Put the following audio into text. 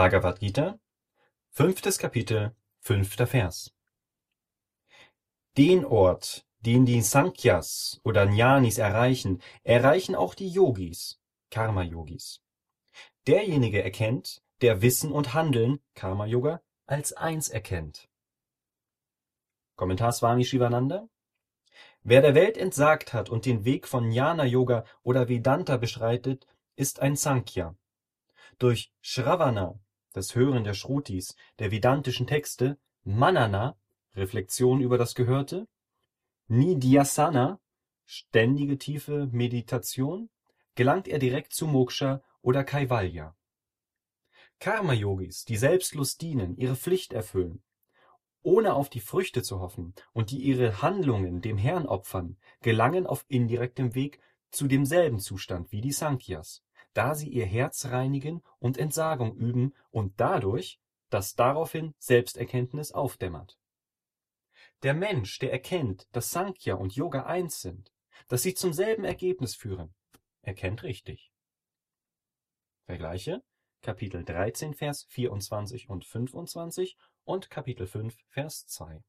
Bhagavad Gita, fünftes Kapitel, fünfter Vers. Den Ort, den die Sankhyas oder Jnanis erreichen, erreichen auch die Yogis, Karma-Yogis. Derjenige erkennt, der Wissen und Handeln, Karma-Yoga, als eins erkennt. Kommentar Swami Shivananda Wer der Welt entsagt hat und den Weg von Jnana-Yoga oder Vedanta beschreitet, ist ein Sankhya. Durch Shravana, das Hören der Shrutis, der vedantischen Texte, Manana, Reflexion über das Gehörte, Nidhyasana, ständige tiefe Meditation, gelangt er direkt zu Moksha oder Kaivalya. Karma-Yogis, die selbstlos dienen, ihre Pflicht erfüllen, ohne auf die Früchte zu hoffen und die ihre Handlungen dem Herrn opfern, gelangen auf indirektem Weg zu demselben Zustand wie die Sankhyas, da sie ihr Herz reinigen und Entsagung üben und dadurch, dass daraufhin Selbsterkenntnis aufdämmert. Der Mensch, der erkennt, dass Sankhya und Yoga eins sind, dass sie zum selben Ergebnis führen, erkennt richtig. Vergleiche Kapitel 13, Vers 24 und 25 und Kapitel 5, Vers 2.